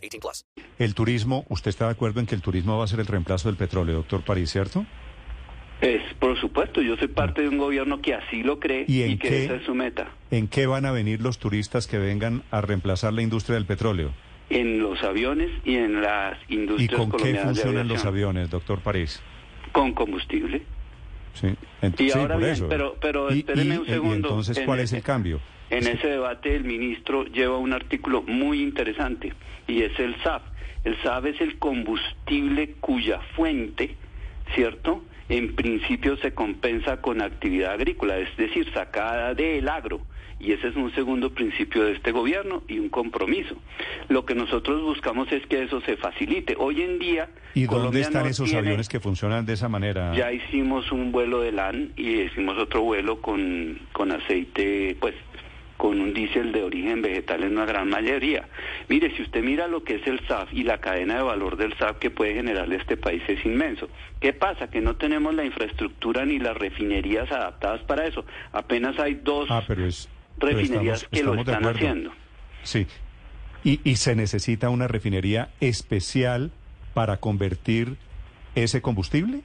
18 plus. El turismo, ¿usted está de acuerdo en que el turismo va a ser el reemplazo del petróleo, doctor París, cierto? Es, por supuesto, yo soy parte de un gobierno que así lo cree ¿Y y, en que qué? esa es su meta. ¿En qué van a venir los turistas que vengan a reemplazar la industria del petróleo? En los aviones y en las ¿Y industrias con qué funcionan los aviones, doctor París? Con combustible. Sí, Y sí, ahora bien, eso. pero- pero y- un y segundo. entonces, En ¿cuál es el cambio? En ese debate el ministro lleva un artículo muy interesante y es el SAF. El SAF es el combustible cuya fuente, ¿cierto? En principio se compensa con actividad agrícola, es decir, sacada del agro. Y ese es un segundo principio de este gobierno y un compromiso. Lo que nosotros buscamos es que eso se facilite. Hoy en día... ¿Y dónde están no esos tiene- aviones que funcionan de esa manera? ya hicimos un vuelo de LAN y hicimos otro vuelo con, con aceite, pues con un diésel de origen vegetal en una gran mayoría. Mire, si usted mira lo que es el SAF y la cadena de valor del SAF que puede generarle este país es inmenso. ¿Qué pasa? Que no tenemos la infraestructura ni las refinerías adaptadas para eso. Apenas hay dos Ah, pero es... pero refinerías estamos- que lo estamos están haciendo. Sí. Y, y se necesita una refinería especial para convertir ese combustible?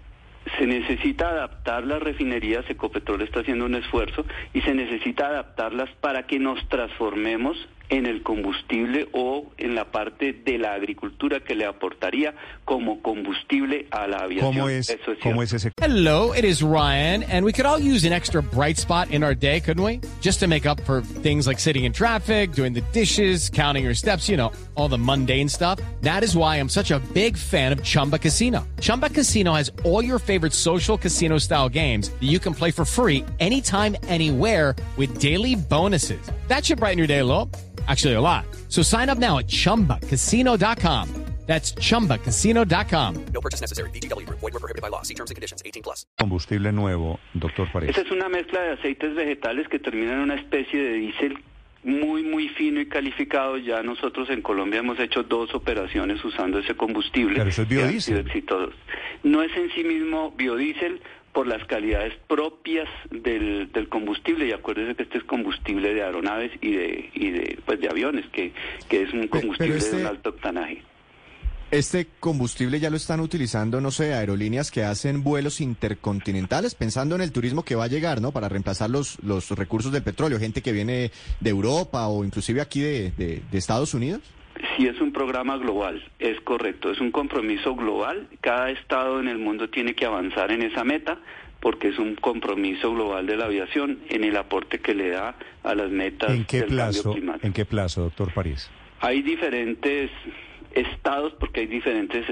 Se necesita adaptar las refinerías, Ecopetrol está haciendo un esfuerzo, y se necesita adaptarlas para que nos transformemos en el combustible o en la parte de la agricultura que le aportaría como combustible a la aviación. ¿Cómo es, Eso es cómo es ese Hello, it is Ryan, and we could all use an extra bright spot in our day, couldn't we? Just to make up for things like sitting in traffic, doing the dishes, counting your steps, you know, all the mundane stuff. That is why I'm such a big fan of Chumba Casino. Chumba Casino has all your favorite social casino style games that you can play for free anytime, anywhere with daily bonuses. That should brighten your day a little. Actually, a lot. So sign up now at chumbacasino.com. That's chumbacasino.com. No purchase necessary. BGW. Void were prohibited by law. See terms and conditions. 18 plus. combustible nuevo, doctor París? Esa es una mezcla de aceites vegetales que termina en una especie de diésel muy, muy fino y calificado. Ya nosotros en Colombia hemos hecho dos operaciones usando ese combustible. Pero eso es biodiesel. sido exitosos. No es en sí mismo biodiesel por las calidades propias del, del combustible y acuérdese que este es combustible de aeronaves y de y de aviones que, que es un combustible este- de un alto octanaje. Este combustible ya lo están utilizando, no sé, aerolíneas que hacen vuelos intercontinentales, pensando en el turismo que va a llegar, ¿no? Para reemplazar los, los recursos del petróleo, gente que viene de Europa o inclusive aquí de, de- de Estados Unidos. Sí, es un programa global, es correcto, es un compromiso global. Cada estado en el mundo tiene que avanzar en esa meta porque es un compromiso global de la aviación en el aporte que le da a las metas ¿En qué del plazo, cambio climático. en qué plazo, doctor París? Hay diferentes estados porque hay diferentes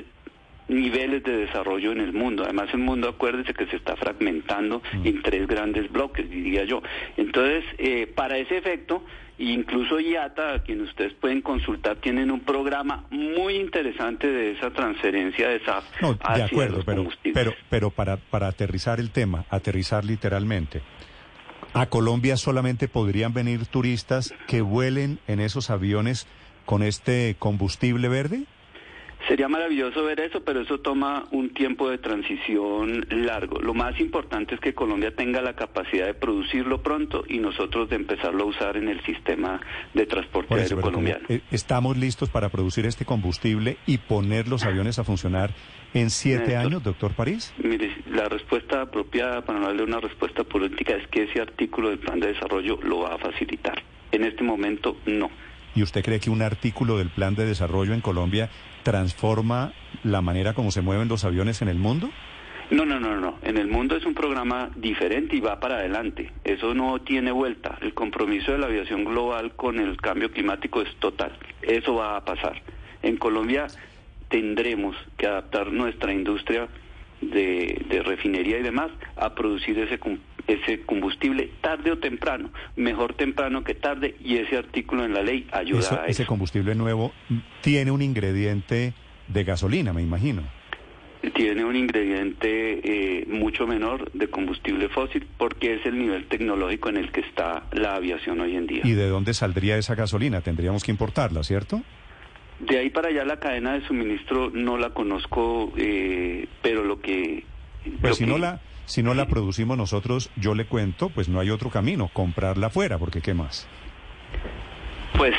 niveles de desarrollo en el mundo. Además, el mundo, acuérdese que se está fragmentando en tres grandes bloques, diría yo. Entonces, eh, para ese efecto, incluso IATA, a quien ustedes pueden consultar, tienen un programa muy interesante de esa transferencia de SAF No, de hacia acuerdo, los pero, combustibles. pero, pero para, para aterrizar el tema, aterrizar literalmente, ¿a Colombia solamente podrían venir turistas que vuelen en esos aviones con este combustible verde? Sería maravilloso ver eso, pero eso toma un tiempo de transición largo. Lo más importante es que Colombia tenga la capacidad de producirlo pronto y nosotros de empezarlo a usar en el sistema de transporte eso, aéreo colombiano. eh, ¿Estamos listos para producir este combustible y poner los aviones a funcionar en siete Néstor. años, doctor París? Mire, la respuesta apropiada para no darle una respuesta política es que ese artículo del plan de desarrollo lo va a facilitar. En este momento, no. ¿Y usted cree que un artículo del plan de desarrollo en Colombia transforma la manera como se mueven los aviones en el mundo? No, no, no, no. En el mundo es un programa diferente y va para adelante. Eso no tiene vuelta. El compromiso de la aviación global con el cambio climático es total. Eso va a pasar. En Colombia tendremos que adaptar nuestra industria de, refinería y demás a producir ese, ese combustible tarde o temprano, mejor temprano que tarde, y ese artículo en la ley ayuda Eso- a ese eso. combustible nuevo tiene un ingrediente de gasolina, me imagino. Tiene un ingrediente eh, mucho menor de combustible fósil porque es el nivel tecnológico en el que está la aviación hoy en día. ¿Y de dónde saldría esa gasolina? Tendríamos que importarla, ¿cierto? De ahí para allá la cadena de suministro no la conozco, eh, pero lo que... Pues si que- no la si no la producimos nosotros, yo le cuento, pues no hay otro camino, comprarla afuera, porque ¿qué más? Pues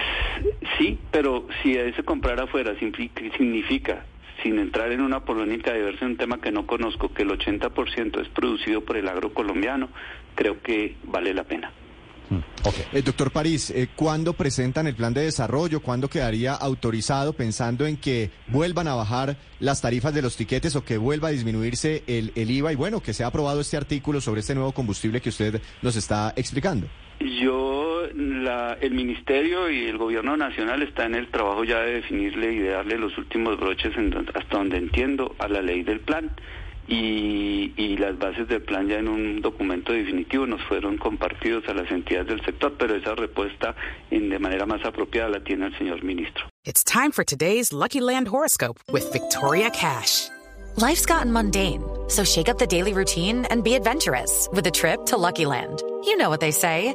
sí, pero si ese comprar afuera significa, sin entrar en una polémica de verse un tema que no conozco, que el 80% es producido por el agro colombiano, creo que vale la pena. Mm, ok. Eh, doctor París, eh, ¿cuándo presentan el plan de desarrollo? ¿Cuándo quedaría autorizado pensando en que vuelvan a bajar las tarifas de los tiquetes o que vuelva a disminuirse el, el IVA? Y bueno, que sea aprobado este artículo sobre este nuevo combustible que usted nos está explicando. Yo, la- el Ministerio y el Gobierno Nacional está en el trabajo ya de definirle y de darle los últimos broches en hasta donde entiendo a la ley del plan y, y las bases del plan ya en un documento definitivo nos fueron compartidos a las entidades del sector, pero esa respuesta en, de manera más apropiada la tiene el señor ministro. It's time for today's Lucky Land horoscope with Victoria Cash. Life's gotten mundane, so shake up the daily routine and be adventurous with a trip to Lucky Land. You know what they say.